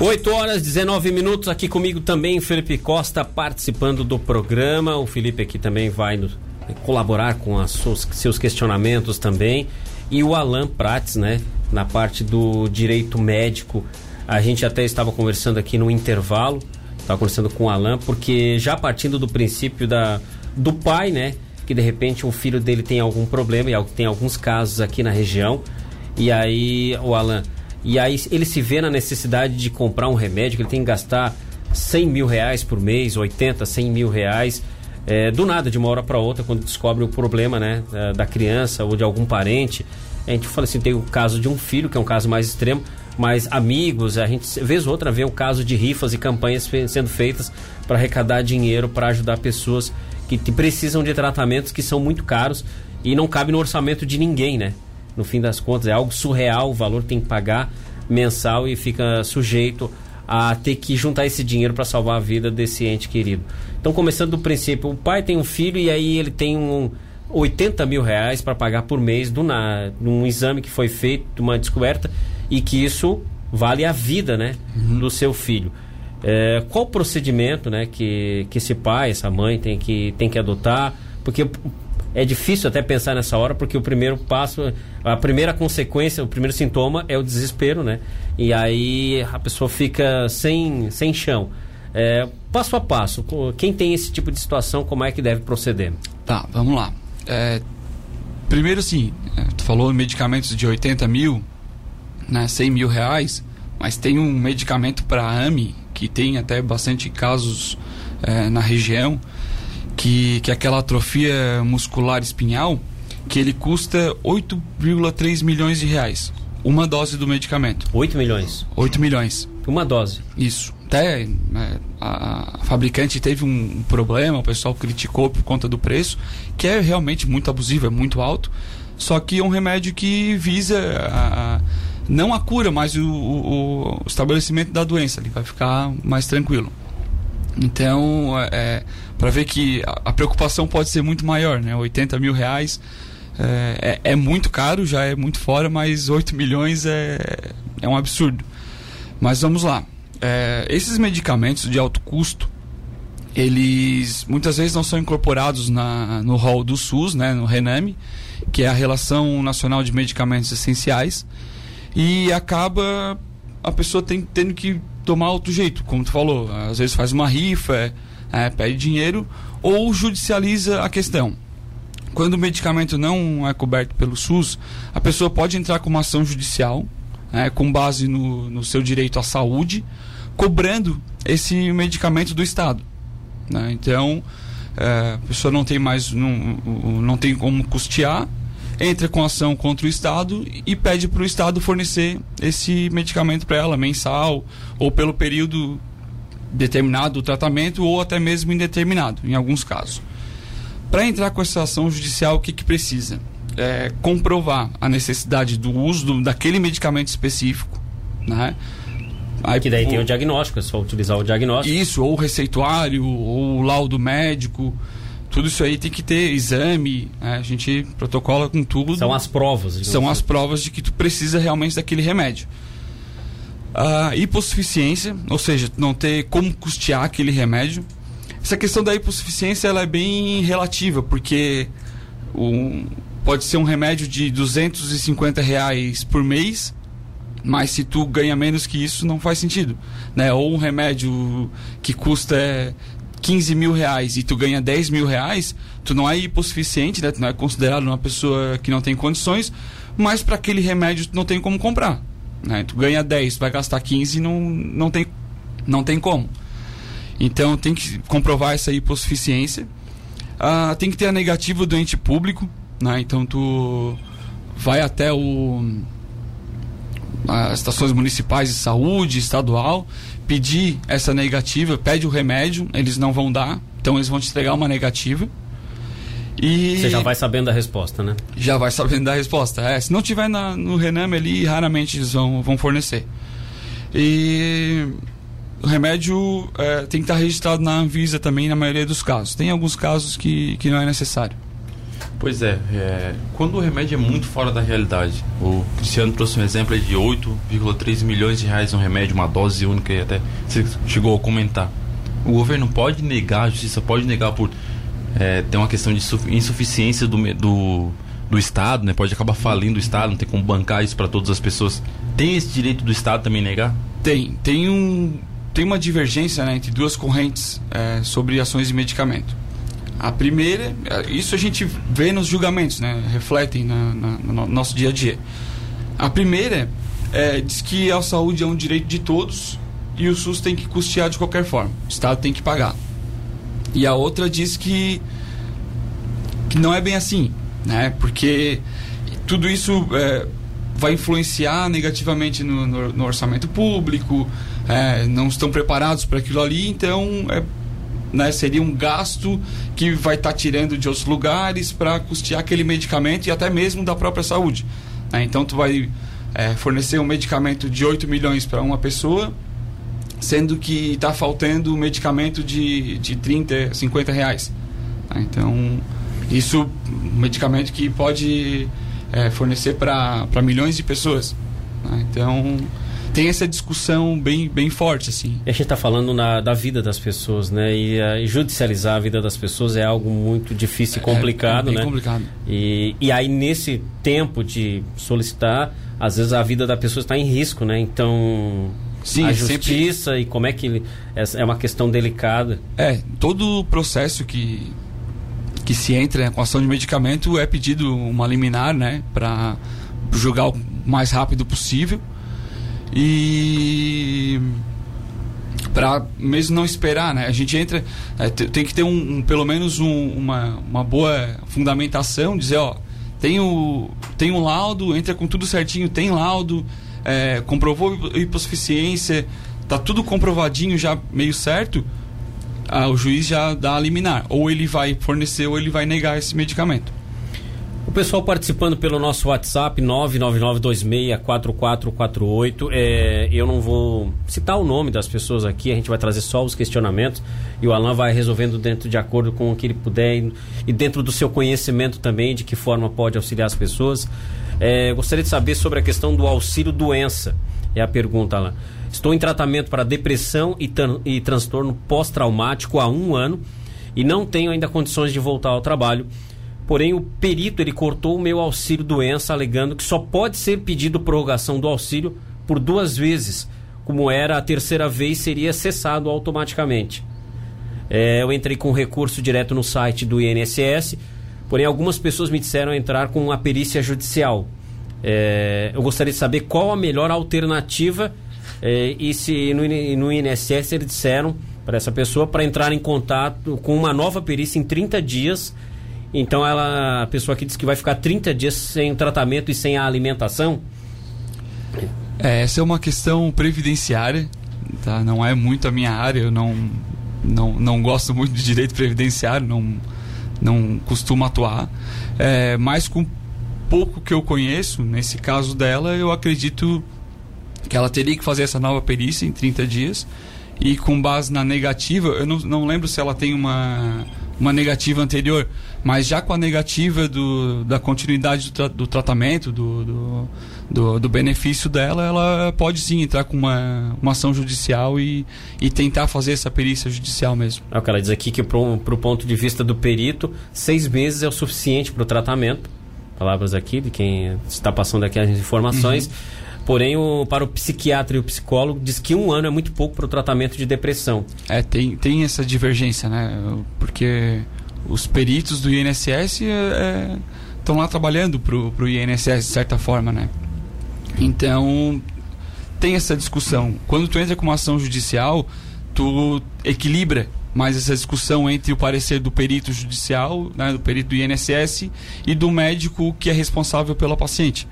8 horas 19 minutos aqui comigo também Felipe Costa participando do programa. O Felipe aqui também vai nos, colaborar com as seus, seus questionamentos também. E o Alan Prates, né, na parte do direito médico. A gente até estava conversando aqui no intervalo, estava conversando com o Alan, porque já partindo do princípio da, do pai, né, que de repente o filho dele tem algum problema, e tem alguns casos aqui na região. E aí, o Alan, e aí ele se vê na necessidade de comprar um remédio que ele tem que gastar 100 mil reais por mês, 80, 100 mil reais. É, do nada, de uma hora para outra, quando descobre o problema né, da criança ou de algum parente. A gente fala assim: tem o caso de um filho, que é um caso mais extremo, mas amigos, a gente, vez ou outra, vê o caso de rifas e campanhas sendo feitas para arrecadar dinheiro para ajudar pessoas que precisam de tratamentos que são muito caros e não cabe no orçamento de ninguém, né? No fim das contas é algo surreal, o valor tem que pagar mensal e fica sujeito a ter que juntar esse dinheiro para salvar a vida desse ente querido. Então, começando do princípio, o pai tem um filho e aí ele tem um 80 mil reais para pagar por mês do na, num exame que foi feito, uma descoberta, e que isso vale a vida né, uhum. do seu filho. É, qual o procedimento né, que, que esse pai, essa mãe tem que, tem que adotar? Porque é difícil até pensar nessa hora, porque o primeiro passo, a primeira consequência, o primeiro sintoma é o desespero, né? E aí a pessoa fica sem, sem chão. É, passo a passo, quem tem esse tipo de situação, como é que deve proceder? Tá, vamos lá. É, primeiro, sim, é, tu falou medicamentos de 80 mil, né, 100 mil reais, mas tem um medicamento para AMI, que tem até bastante casos é, na região, que, que é aquela atrofia muscular espinhal, que ele custa 8,3 milhões de reais. Uma dose do medicamento. 8 milhões? 8 milhões. Uma dose. Isso. Até né, a, a, fabricante teve um, problema, o pessoal criticou por conta do preço, que é realmente muito abusivo, é muito alto. Só que é um remédio que visa a, a, não a cura, mas o, o, o estabelecimento da doença. Ele vai ficar mais tranquilo. Então, é, é para ver que a, preocupação pode ser muito maior, né? 80 mil reais é, é, é, muito caro, já é muito fora, mas 8 milhões é, é um absurdo. Mas vamos lá. É, esses medicamentos de alto custo, eles muitas vezes não são incorporados na, no rol do SUS, né, no RENAME, que é a Relação Nacional de Medicamentos Essenciais, e acaba a pessoa tem, tendo que tomar outro jeito, como tu falou. Às vezes faz uma rifa, é, pede dinheiro ou judicializa a questão. Quando o medicamento não é coberto pelo SUS, a pessoa pode entrar com uma ação judicial, é, com base no, no seu direito à saúde, cobrando esse medicamento do Estado. Né? Então, é, a pessoa não tem mais, não, não tem como custear, entra com ação contra o Estado e pede para o Estado fornecer esse medicamento para ela, mensal, ou pelo período determinado tratamento, ou até mesmo indeterminado, em alguns casos. Para entrar com essa ação judicial, o que, que precisa? É, comprovar a necessidade do uso do, daquele medicamento específico, né? Aí, que daí o, tem o diagnóstico, é só utilizar o diagnóstico. Isso, ou o receituário, ou o laudo médico tudo isso aí tem que ter exame, né? a gente protocola com tudo. São as provas. São as provas de que tu precisa realmente daquele remédio. A hipossuficiência, ou seja, não ter como custear aquele remédio. Essa questão da hipossuficiência ela é bem relativa, porque um, pode ser um remédio de 250 reais por mês, mas se tu ganha menos que isso, não faz sentido. Né? Ou um remédio que custa 15 mil reais e tu ganha 10 mil reais, tu não é hipossuficiente, né? Tu não é considerado uma pessoa que não tem condições, mas para aquele remédio tu não tem como comprar. Né? Tu ganha 10, tu vai gastar 15 e não, não, tem, não tem como. Então tem que comprovar essa hipossuficiência. Ah, tem que ter a negativa do ente público, né? Então tu vai até o as estações municipais de saúde, estadual, pedir essa negativa, pede o remédio, eles não vão dar, então eles vão te entregar uma negativa. E Você já vai sabendo da resposta, né? Já vai sabendo da resposta. É, se não tiver na, no Rename ali, raramente eles vão, vão fornecer. E o remédio é, tem que estar registrado na Anvisa também, na maioria dos casos. Tem alguns casos que, que não é necessário. Pois é, é, quando o remédio é muito fora da realidade, o Cristiano trouxe um exemplo de 8,3 milhões de reais um remédio, uma dose única e até você chegou a comentar. O governo pode negar, a justiça pode negar por é, ter uma questão de insuficiência do, do, do Estado, né? Pode acabar falindo o Estado, não tem como bancar isso para todas as pessoas. Tem esse direito do Estado também negar? Tem, tem um tem uma divergência né, entre duas correntes é, sobre ações de medicamento. A primeira, isso a gente vê nos julgamentos, né, refletem na, na, no nosso dia a dia. A primeira é, diz que a saúde é um direito de todos e o SUS tem que custear de qualquer forma, o Estado tem que pagar. E a outra diz que, que não é bem assim, né, porque tudo isso é, vai influenciar negativamente no, no, no orçamento público, é, não estão preparados para aquilo ali, então é, né, seria um gasto que vai estar tá tirando de outros lugares para custear aquele medicamento e até mesmo da própria saúde. Né? Então tu vai é, fornecer um medicamento de 8 milhões para uma pessoa, sendo que está faltando um medicamento de, de 30, 50 reais. Né? Então, isso um medicamento que pode é, fornecer para milhões de pessoas. Né? Então, tem essa discussão bem, bem forte, assim. E a gente está falando na, da vida das pessoas, né? E, uh, e, judicializar a vida das pessoas é algo muito difícil e é, complicado, é, é né? complicado. E, e aí, nesse tempo de solicitar, às vezes a vida da pessoa está em risco, né? Então, Sim, a justiça sempre... e como é que é uma questão delicada. É, todo o processo que que se entra com ação de medicamento é pedido uma liminar, né, para julgar o mais rápido possível. E para mesmo não esperar, né? A gente entra, é, tem que ter um, um pelo menos um, uma, uma boa fundamentação, dizer, ó, tem, o, tem um laudo, entra com tudo certinho, tem laudo, é, comprovou hipossuficiência, tá tudo comprovadinho já meio certo, ah, o juiz já dá a liminar. Ou ele vai fornecer ou ele vai negar esse medicamento. Pessoal participando pelo nosso WhatsApp 999264448. É, eu não vou citar o nome das pessoas aqui, a gente vai trazer só os questionamentos e o Alan vai resolvendo dentro de acordo com o que ele puder e, e dentro do seu conhecimento também de que forma pode auxiliar as pessoas. É, gostaria de saber sobre a questão do auxílio doença. É a pergunta, Alan. Estou em tratamento para depressão e, e transtorno pós-traumático há um ano e não tenho ainda condições de voltar ao trabalho Porém, o perito ele cortou o meu auxílio doença, alegando que só pode ser pedido prorrogação do auxílio por duas vezes. Como era a terceira vez, seria cessado automaticamente. É, eu entrei com recurso direto no site do INSS, porém algumas pessoas me disseram entrar com uma perícia judicial. É, eu gostaria de saber qual a melhor alternativa é, e se no, no INSS eles disseram para essa pessoa para entrar em contato com uma nova perícia em 30 dias então ela, a pessoa aqui diz que vai ficar 30 dias sem tratamento e sem a alimentação. É, essa é uma questão previdenciária, tá? Não é muito a minha área, eu não não, não gosto muito de direito previdenciário, não não costumo atuar. É, mas com pouco que eu conheço, nesse caso dela, eu acredito que ela teria que fazer essa nova perícia em 30 dias e com base na negativa, eu não, não lembro se ela tem uma uma negativa anterior, mas já com a negativa do, da continuidade do, tra do tratamento, do, do, do, do, benefício dela, ela pode sim entrar com uma, uma ação judicial e, e tentar fazer essa perícia judicial mesmo. É o que ela diz aqui que para o ponto de vista do perito, seis meses é o suficiente para o tratamento. Palavras aqui de quem está passando aqui as informações. Uhum. Porém, o, para o psiquiatra e o psicólogo, diz que um ano é muito pouco para o tratamento de depressão. É, tem, tem essa divergência, né? Porque os peritos do INSS estão é, lá trabalhando para o INSS, de certa forma, né? Então, tem essa discussão. Quando tu entra com uma ação judicial, tu equilibra mais essa discussão entre o parecer do perito judicial, né, do perito do INSS, e do médico que é responsável pela paciente.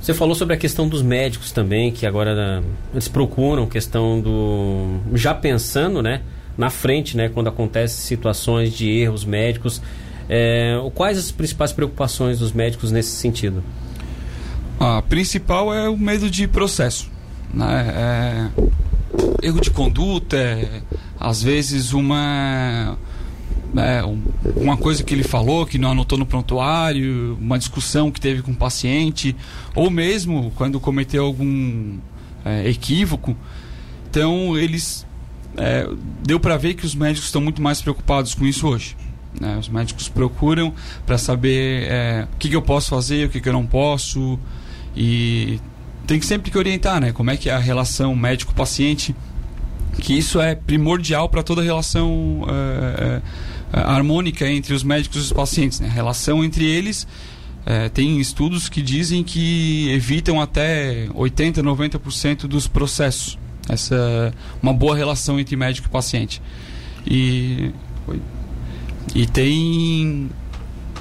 Você falou sobre a questão dos médicos também, que agora né, eles procuram questão do. Já pensando, né? Na frente, né? Quando acontecem situações de erros médicos. É, quais as principais preocupações dos médicos nesse sentido? A principal é o medo de processo. Né? É, erro de conduta, é, às vezes uma é, um, uma coisa que ele falou que não anotou no prontuário, uma discussão que teve com o paciente, ou mesmo quando cometeu algum é, equívoco. Então, eles. É, deu para ver que os médicos estão muito mais preocupados com isso hoje. Né? Os médicos procuram para saber é, o que, que, eu posso fazer, o que, que eu não posso. E tem que sempre que orientar, né? Como é que é a relação médico-paciente, que isso é primordial para toda relação é, é, harmônica entre os médicos e os pacientes. Né? A relação entre eles é, tem estudos que dizem que evitam até 80, 90% dos processos. Essa uma boa relação entre médico e paciente. E e tem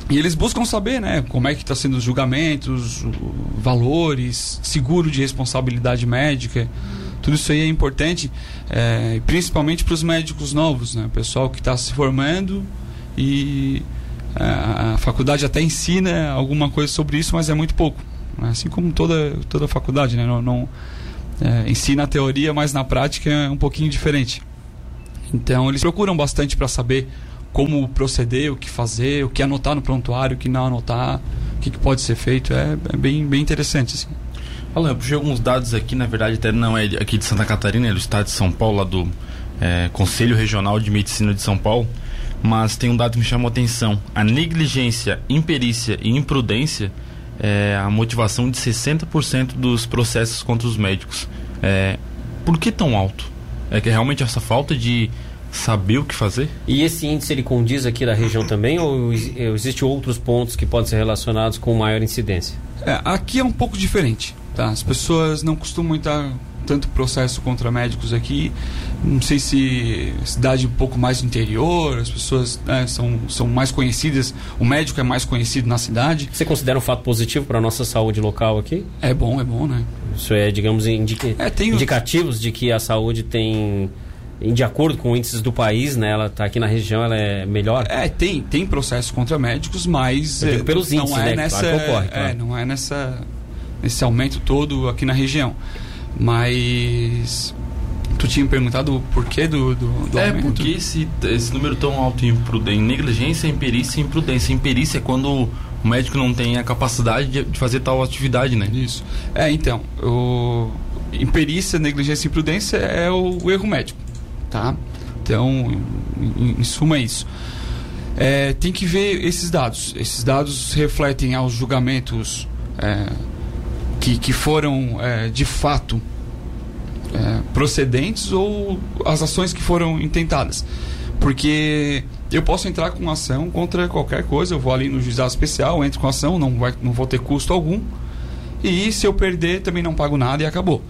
e eles buscam saber, né, como é que está sendo os julgamentos, valores, seguro de responsabilidade médica. Tudo isso aí é importante, é, principalmente para os médicos novos, né, pessoal que está se formando e é, a faculdade até ensina alguma coisa sobre isso, mas é muito pouco. Né, assim como toda toda faculdade, né, não, não é, ensina a teoria, mas na prática é um pouquinho diferente. Então eles procuram bastante para saber como proceder, o que fazer, o que anotar no prontuário, o que não anotar, o que, que pode ser feito. É, é, bem, bem interessante. Assim. Alan, eu puxei alguns dados aqui, na verdade até não é aqui de Santa Catarina, é do estado de São Paulo, lá do é, Conselho Regional de Medicina de São Paulo, mas tem um dado que me chamou a atenção. A negligência, imperícia e imprudência é a motivação de 60% dos processos contra os médicos. É, por que tão alto? É que realmente essa falta de saber o que fazer. E esse índice ele condiz aqui da região também ou existe outros pontos que podem ser relacionados com maior incidência? É, aqui é um pouco diferente. Tá? As pessoas não costumam estar tanto processo contra médicos aqui. Não sei se cidade um pouco mais interior, as pessoas né, são, são mais conhecidas, o médico é mais conhecido na cidade. Você considera um fato positivo para a nossa saúde local aqui? É bom, é bom, né? Isso é, digamos, indica é, tem indicativos de que a saúde tem de acordo com índices do país, né? Ela está aqui na região, ela é melhor? É, tem, tem processo contra médicos, mas é, pelos índices, não é né? Nessa, claro ocorre, claro. É, não é nessa nesse aumento todo aqui na região. Mas tu tinha perguntado o porquê do, do, do é, aumento? É, porque esse, esse número tão alto em, em negligência, imperícia e imprudência. Imperícia é quando o médico não tem a capacidade de, de fazer tal atividade, né? Isso. É, então, o imperícia, negligência e imprudência é o, o erro médico tá? Então, em, em suma é isso. É, tem que ver esses dados. Esses dados refletem aos julgamentos é, que, que foram é, de fato é, procedentes ou as ações que foram intentadas. Porque eu posso entrar com ação contra qualquer coisa, eu vou ali no juizado especial, entro com ação, não, vai, não vou ter custo algum. E se eu perder, também não pago nada e acabou.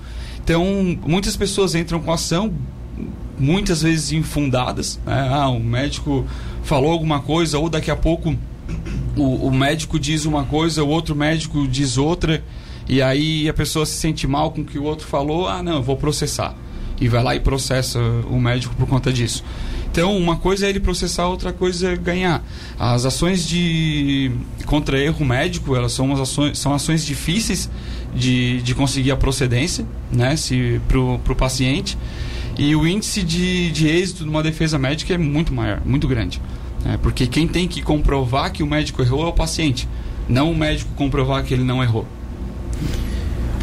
Então, muitas pessoas entram com ação muitas vezes infundadas. Né? Ah, o médico falou alguma coisa, ou daqui a pouco o, o, médico diz uma coisa, o outro médico diz outra, e aí a pessoa se sente mal com o que o outro falou, ah, não, eu vou processar. E vai lá e processa o médico por conta disso. Então, uma coisa é ele processar, outra coisa é ganhar. As ações de contra erro médico, elas são, ações, são ações difíceis de, de conseguir a procedência, né, se para o paciente. E o índice de, de êxito de uma defesa médica é muito maior, muito grande. É, porque quem tem que comprovar que o médico errou é o paciente, não o médico comprovar que ele não errou.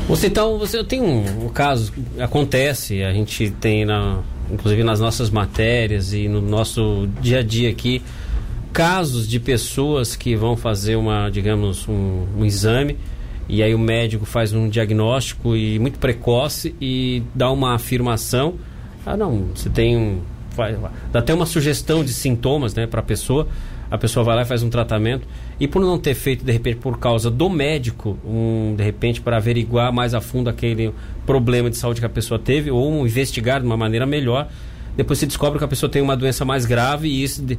Você então, você tem um, um caso, acontece, a gente tem na, inclusive nas nossas matérias e no nosso dia a dia aqui, casos de pessoas que vão fazer uma, digamos, um, um exame e aí o médico faz um diagnóstico e muito precoce e dá uma afirmação ah, não, você tem um. Dá até uma sugestão de sintomas né, para a pessoa. A pessoa vai lá e faz um tratamento. E por não ter feito, de repente, por causa do médico, um, de repente, para averiguar mais a fundo aquele problema de saúde que a pessoa teve, ou investigar de uma maneira melhor, depois se descobre que a pessoa tem uma doença mais grave e isso, de,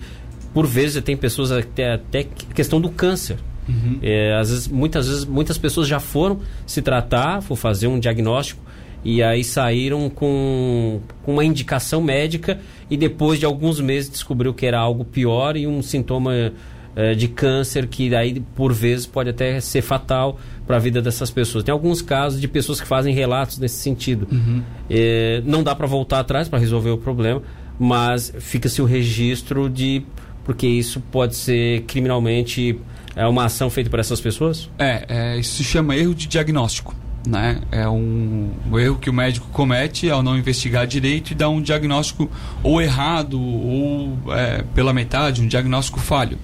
por vezes, tem pessoas até, até questão do câncer. Uhum. É, às vezes, muitas vezes, muitas pessoas já foram se tratar, for fazer um diagnóstico e aí saíram com, com uma indicação médica e depois de alguns meses descobriu que era algo pior e um sintoma eh, de câncer que aí por vezes pode até ser fatal para a vida dessas pessoas. Tem alguns casos de pessoas que fazem relatos nesse sentido. Uhum. Eh, não dá para voltar atrás para resolver o problema, mas fica-se o registro de porque isso pode ser criminalmente é uma ação feita por essas pessoas? É, é isso se chama erro de diagnóstico. Né? É um, um, erro que o médico comete ao não investigar direito e dar um diagnóstico ou errado ou é, pela metade, um diagnóstico falho.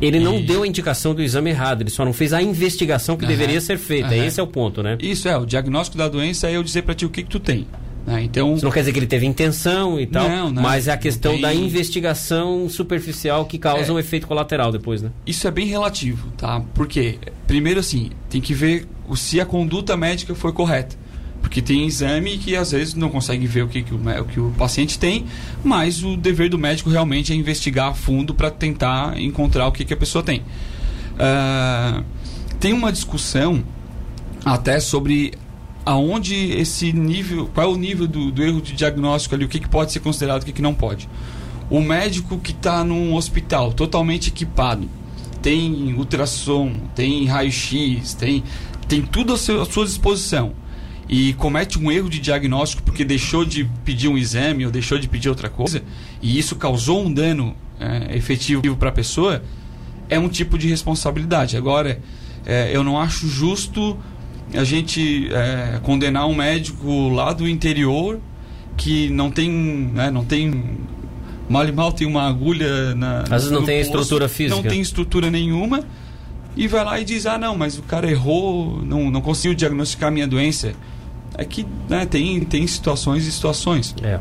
Ele não e... deu a indicação do exame errado, ele só não fez a investigação que uhum. deveria ser feita. Uhum. Esse é o ponto, né? Isso é, o diagnóstico da doença é eu dizer para ti o que, que tu tem. Né? Então, Isso não quer dizer que ele teve intenção e tal, não, não, mas é a questão tem... da investigação superficial que causa é, um efeito colateral depois, né? Isso é bem relativo, tá? Porque, primeiro assim, tem que ver se a conduta médica foi correta. Porque tem exame que às vezes não consegue ver o que, que, o, o, que o paciente tem, mas o dever do médico realmente é investigar a fundo para tentar encontrar o que, que a pessoa tem. Uh, tem uma discussão até sobre aonde esse nível, qual é o nível do, do erro de diagnóstico ali, o que, que pode ser considerado, o que, que não pode. O médico que está num hospital totalmente equipado, tem ultrassom, tem raio-x, tem, tem tudo à, sua disposição e comete um erro de diagnóstico porque deixou de pedir um exame ou deixou de pedir outra coisa e isso causou um dano é, efetivo para a pessoa, é um tipo de responsabilidade. Agora, é, eu não acho justo a gente é, condenar um médico lá do interior que não tem, né, não tem mal e mal tem uma agulha na. Às vezes não tem posto, estrutura física. Não tem estrutura nenhuma e vai lá e diz ah não, mas o cara errou, não, não conseguiu diagnosticar a minha doença. É que né, tem tem situações e situações. É.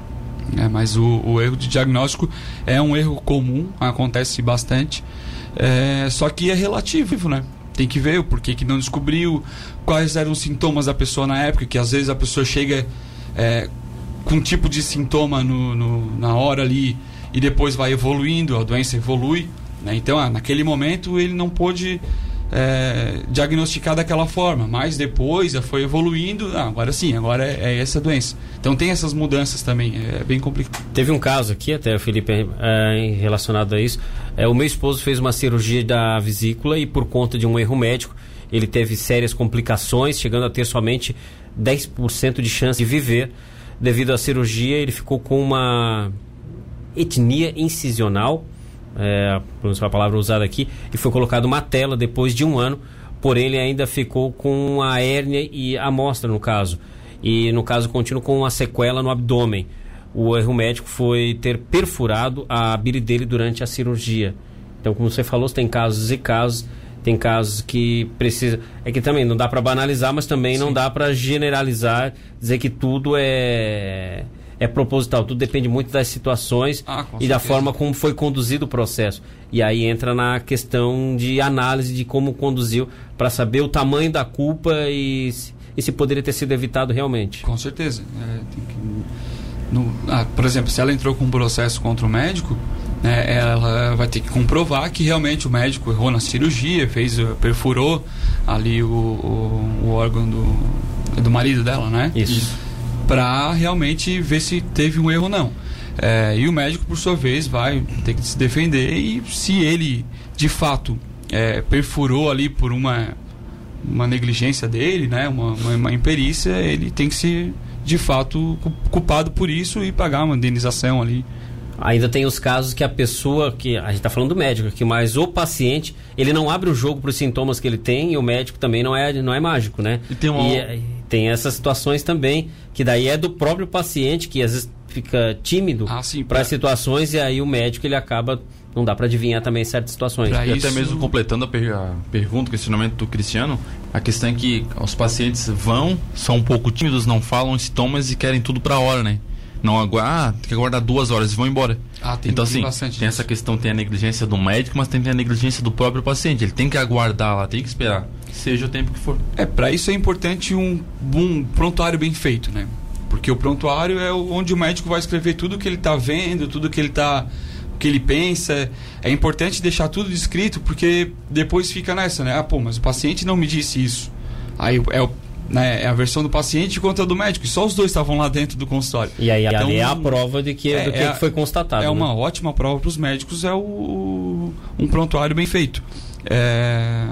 é mas o, o erro de diagnóstico é um erro comum, acontece bastante. É, só que é relativo, né? tem que ver o porquê que não descobriu, quais eram os sintomas da pessoa na época, que às vezes a pessoa chega é, com um tipo de sintoma no, no, na hora ali e depois vai evoluindo, a doença evolui. Né? Então, ah, naquele momento ele não pôde é, diagnosticar daquela forma, mas depois foi evoluindo, ah, agora sim, agora é, é, essa doença. Então tem essas mudanças também, é bem complicado. Teve um caso aqui, até Felipe, é, relacionado a isso. É, o meu esposo fez uma cirurgia da vesícula e por conta de um erro médico, ele teve sérias complicações, chegando a ter somente 10% de chance de viver. Devido à cirurgia, ele ficou com uma etnia incisional é, a palavra usada aqui, e foi colocado uma tela depois de um ano, porém ele ainda ficou com a hérnia e a amostra no caso, e no caso contínuo com uma sequela no abdômen. O erro médico foi ter perfurado a bile dele durante a cirurgia. Então, como você falou, tem casos e casos. Tem casos que precisa. É que também não dá para banalizar, mas também Sim. não dá para generalizar, dizer que tudo é é proposital, tudo depende muito das situações ah, e da forma como foi conduzido o processo. E aí entra na questão de análise de como conduziu para saber o tamanho da culpa e, e, se poderia ter sido evitado realmente. Com certeza. É, que, no, ah, por exemplo, se ela entrou com um processo contra o médico, né, ela vai ter que comprovar que realmente o médico errou na cirurgia, fez, perfurou ali o, o, o órgão do, do marido dela, né? Isso para realmente ver se teve um erro ou não. É, e o médico, por sua vez, vai ter que se defender e se ele de fato é, perfurou ali por uma, uma negligência dele, né, uma, uma, uma imperícia, ele tem que ser de fato culpado por isso e pagar uma indenização ali. Ainda tem os casos que a pessoa, que a gente está falando do médico aqui, mas o paciente, ele não abre o jogo para os sintomas que ele tem e o médico também não é, não é mágico, né? E tem, uma... e, tem essas situações também, que daí é do próprio paciente, que às vezes fica tímido ah, para as situações e aí o médico ele acaba não dá para adivinhar também certas situações. Pra e isso... até mesmo completando a, per a pergunta, o questionamento do Cristiano, a questão é que os pacientes vão, são um pouco tímidos, não falam sintomas e querem tudo para a hora, né? Não aguarda, ah, tem que aguardar duas horas e vão embora. Ah, tem, então, assim, tem, tem essa questão, tem a negligência do médico, mas tem a negligência do próprio paciente. Ele tem que aguardar lá, tem que esperar, seja o tempo que for. É, para isso é importante um, um prontuário bem feito, né? Porque o prontuário é onde o médico vai escrever tudo o que ele está vendo, tudo que ele está o que ele pensa. É importante deixar tudo descrito, porque depois fica nessa, né? Ah, pô, mas o paciente não me disse isso. Aí é o né, é a versão do paciente contra a do médico. E só os dois estavam lá dentro do consultório. E aí então, é a prova de que, é, do que, é, foi constatado. É né? uma ótima prova para os médicos, é o, um prontuário bem feito. É...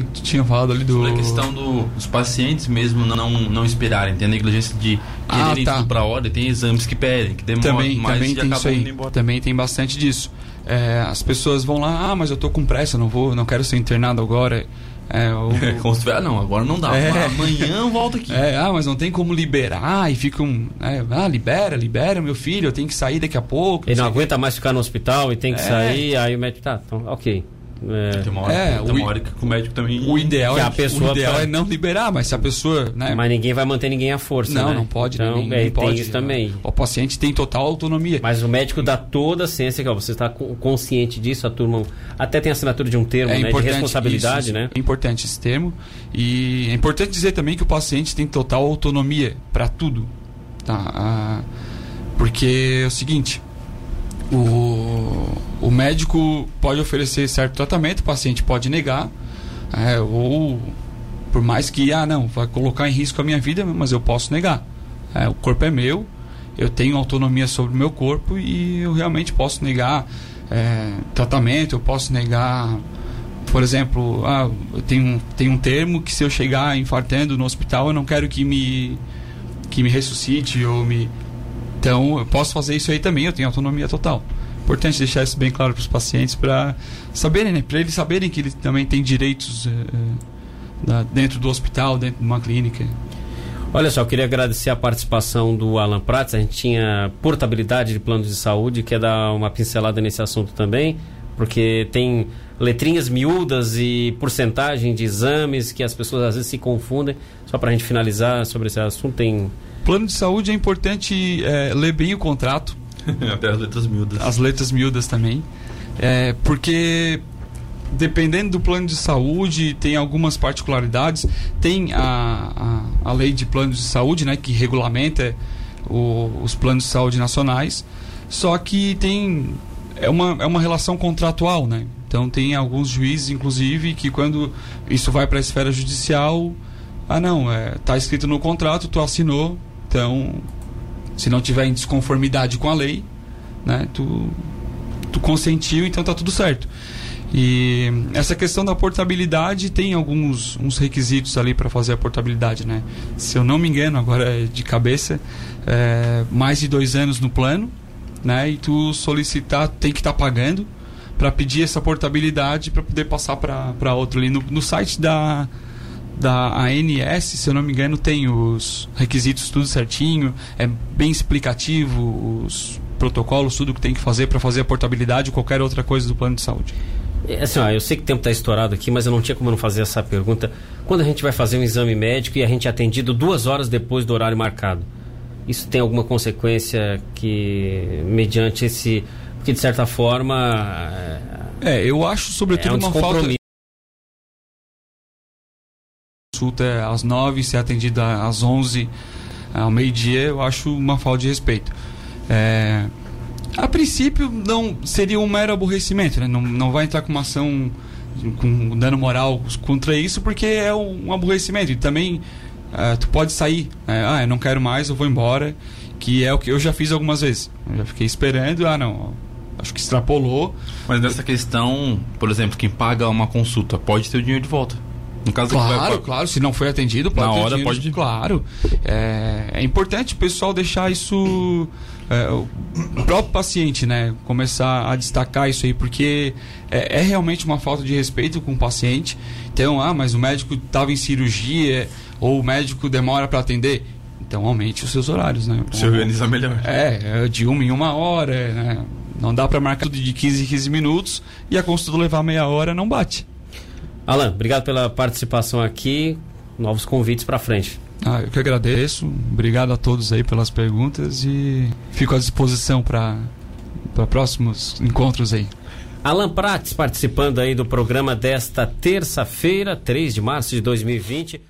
O que, tu tinha falado ali do. Sobre a questão do, dos pacientes mesmo não, não esperarem. Tem a negligência de quererem ah, tá. tudo para hora, tem exames que pedem, que demoram também, mais também tem isso aí. Também tem bastante disso. É, as pessoas vão lá, ah, mas eu tô com pressa, não vou, não quero ser internado agora. É, o, É, como se ah, não, agora não dá. É. Amanhã volta aqui. é, ah, mas não tem como liberar e ficam, é, ah, libera, libera meu filho, eu tenho que sair daqui a pouco. Ele não sei o quê. aguenta mais ficar no hospital e tem que É. sair, aí o médico tá, então, ok. É, Tem uma hora, É, tem o- uma hora que o médico também. O ideal, Que é, a pessoa o ideal tá- é não liberar, mas se a pessoa, né, Mas ninguém vai manter ninguém à força, não, né? não pode, Então, né, nem, é, nem tem pode. isso também. O paciente tem total autonomia. Mas o médico dá toda a ciência que ó, você está co- consciente disso, a turma até tem assinatura de um termo né, de responsabilidade, isso, né? É importante esse termo. E é importante dizer também que o paciente tem total autonomia para tudo. Tá? Ah, porque é o seguinte: o, o médico pode oferecer certo tratamento, o paciente pode negar, é, ou por mais que, ah, não, vai colocar em risco a minha vida, mas eu posso negar. É, o corpo é meu, eu tenho autonomia sobre o meu corpo e eu realmente posso negar é, tratamento, eu posso negar, por exemplo, ah, eu tenho, tem um termo que se eu chegar infartando no hospital, eu não quero que me, que me ressuscite ou me. Então, eu posso fazer isso aí também, eu tenho autonomia total. Importante deixar isso bem claro para os pacientes, para saberem, né? Para eles saberem que eles também têm direitos é, dentro do hospital, dentro de uma clínica. Olha só, eu queria agradecer a participação do Alan Prats. A gente tinha portabilidade de planos de saúde, quer dar uma pincelada nesse assunto também, porque tem letrinhas miúdas e porcentagem de exames que as pessoas às vezes se confundem. Só para a gente finalizar sobre esse assunto, tem. Plano de saúde é importante é, ler bem o contrato, Até as letras miúdas. as letras miúdas também, é, porque dependendo do plano de saúde tem algumas particularidades. Tem a, a, a lei de planos de saúde, né, que regulamenta o- os planos de saúde nacionais. Só que tem é uma, é uma relação contratual, né? Então tem alguns juízes, inclusive, que quando isso vai para a esfera judicial, ah não, é, tá escrito no contrato, tu assinou, então se não tiver em desconformidade com a lei, né, tu, tu consentiu, então tá tudo certo. E essa questão da portabilidade tem alguns uns requisitos ali para fazer a portabilidade, né? Se eu não me engano, agora é de cabeça, é, mais de dois anos no plano, né? E tu solicitar, tem que estar pagando para pedir essa portabilidade para poder passar para outro ali no, no site da da ANS, se eu não me engano, tem os requisitos tudo certinho, é bem explicativo os protocolos, tudo que tem que fazer para fazer a portabilidade ou qualquer outra coisa do plano de saúde. É, Assim, ó, eu sei que o tempo está estourado aqui, mas eu não tinha como não fazer essa pergunta. Quando a gente vai fazer um exame médico e a gente é atendido duas horas depois do horário marcado, isso tem alguma consequência que, mediante esse. Porque, de certa forma. É, eu acho É, sobretudo é um uma falta consulta é às 9, ser atendida às 11, ao meio-dia, eu acho uma falta de respeito. É, a princípio, não seria um mero aborrecimento, né? não, não vai entrar com uma ação com dano moral contra isso, porque é um aborrecimento. E também é, tu pode sair, né? ah, eu não quero mais, eu vou embora, que é o que eu já fiz algumas vezes. Eu já fiquei esperando, ah, não, acho que extrapolou. Mas nessa questão, por exemplo, quem paga uma consulta pode ter o dinheiro de volta. No caso que Claro, vai claro, se não foi atendido, pode Na hora dinheiro, pode- Claro. É, é importante o pessoal deixar isso. é, o próprio paciente, né? Começar a destacar isso aí, porque é, é realmente uma falta de respeito com o paciente. Então, ah, mas o médico estava em cirurgia, ou o médico demora para atender. Então, aumente os seus horários, né? se organizar melhor. É, é de uma em uma hora, né? Não dá para marcar tudo de 15 em 15 minutos e a consulta levar meia hora não bate. Alan, obrigado pela participação aqui. Novos convites para frente. Ah, eu que agradeço. Obrigado a todos aí pelas perguntas e fico à disposição para próximos encontros aí. Alan Prates participando aí do programa desta terça-feira, 3 de março de 2020.